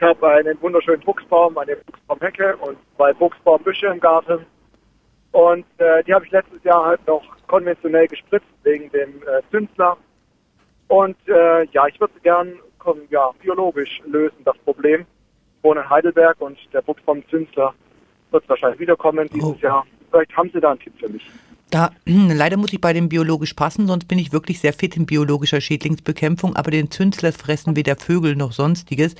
Ich habe einen wunderschönen Buchsbaum, eine Buchsbaumhecke und zwei Buchsbaumbüsche im Garten. Und äh, die habe ich letztes Jahr halt noch konventionell gespritzt wegen dem äh, Zünsler. Und äh, ja, ich würde gern ja, biologisch lösen, das Problem. Ich wohne in Heidelberg und der Buchsbaum Zünsler wird wahrscheinlich wiederkommen dieses oh. Jahr. Vielleicht haben Sie da einen Tipp für mich. Da, leider muss ich bei dem biologisch passen, sonst bin ich wirklich sehr fit in biologischer Schädlingsbekämpfung, aber den Zünsler fressen weder Vögel noch sonstiges.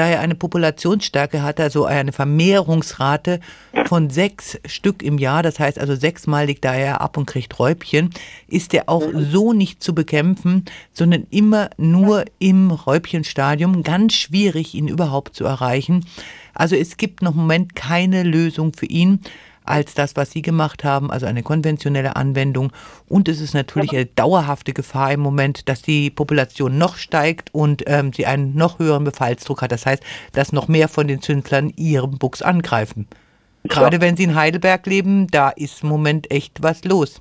Da er eine Populationsstärke hat, also eine Vermehrungsrate von sechs Stück im Jahr, das heißt also sechsmal liegt da er ab und kriegt Räubchen, ist er auch so nicht zu bekämpfen, sondern immer nur im Räubchenstadium. Ganz schwierig, ihn überhaupt zu erreichen. Also es gibt noch im Moment keine Lösung für ihn als das, was Sie gemacht haben, also eine konventionelle Anwendung. Und es ist natürlich eine dauerhafte Gefahr im Moment, dass die Population noch steigt und ähm, sie einen noch höheren Befallsdruck hat. Das heißt, dass noch mehr von den Zündlern ihren Buchs angreifen. Gerade wenn Sie in Heidelberg leben, da ist im Moment echt was los.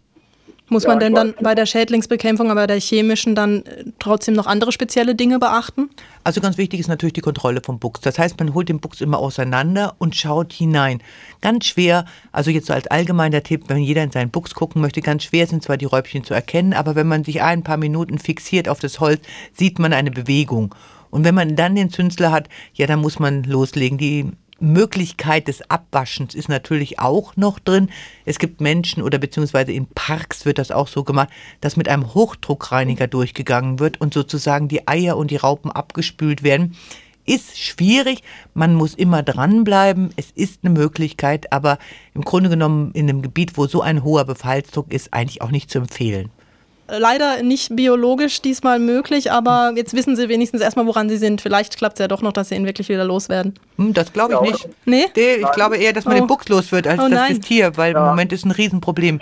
Muss man denn dann bei der Schädlingsbekämpfung, aber bei der chemischen dann äh, trotzdem noch andere spezielle Dinge beachten? Also ganz wichtig ist natürlich die Kontrolle vom Buchs. Das heißt, man holt den Buchs immer auseinander und schaut hinein. Ganz schwer, also jetzt so als allgemeiner Tipp, wenn jeder in seinen Buchs gucken möchte, ganz schwer sind zwar die Räubchen zu erkennen, aber wenn man sich ein paar Minuten fixiert auf das Holz, sieht man eine Bewegung. Und wenn man dann den Zünsler hat, ja, dann muss man loslegen. Die Möglichkeit des Abwaschens ist natürlich auch noch drin. Es gibt Menschen oder beziehungsweise in Parks wird das auch so gemacht, dass mit einem Hochdruckreiniger durchgegangen wird und sozusagen die Eier und die Raupen abgespült werden. Ist schwierig, man muss immer dranbleiben, es ist eine Möglichkeit, aber im Grunde genommen in einem Gebiet, wo so ein hoher Befallsdruck ist, eigentlich auch nicht zu empfehlen leider nicht biologisch diesmal möglich, aber jetzt wissen Sie wenigstens erstmal, woran Sie sind. Vielleicht klappt es ja doch noch, dass Sie ihn wirklich wieder loswerden. Hm, das glaube ich ja, nicht. Nee? nee? Ich glaube eher, dass man oh. den Buchs los wird, als oh, das, das Tier, weil ja. im Moment ist ein Riesenproblem.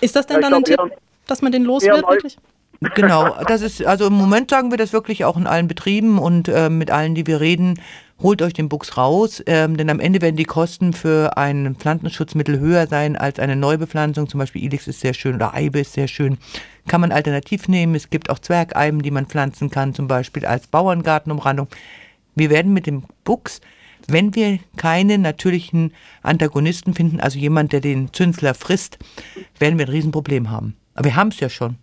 Ist das denn ja, dann ein Tipp, dass man den los wird, wirklich? Genau, das ist, also im Moment sagen wir das wirklich auch in allen Betrieben und äh, mit allen, die wir reden, holt euch den Buchs raus, ähm, denn am Ende werden die Kosten für ein Pflanzenschutzmittel höher sein als eine Neubepflanzung. Zum Beispiel Ilix ist sehr schön oder Eibe ist sehr schön. Kann man alternativ nehmen. Es gibt auch Zwergeiben, die man pflanzen kann, zum Beispiel als Bauerngartenumrandung. Wir werden mit dem Buchs, wenn wir keine natürlichen Antagonisten finden, also jemand, der den Zünsler frisst, werden wir ein Riesenproblem haben. Aber wir haben es ja schon.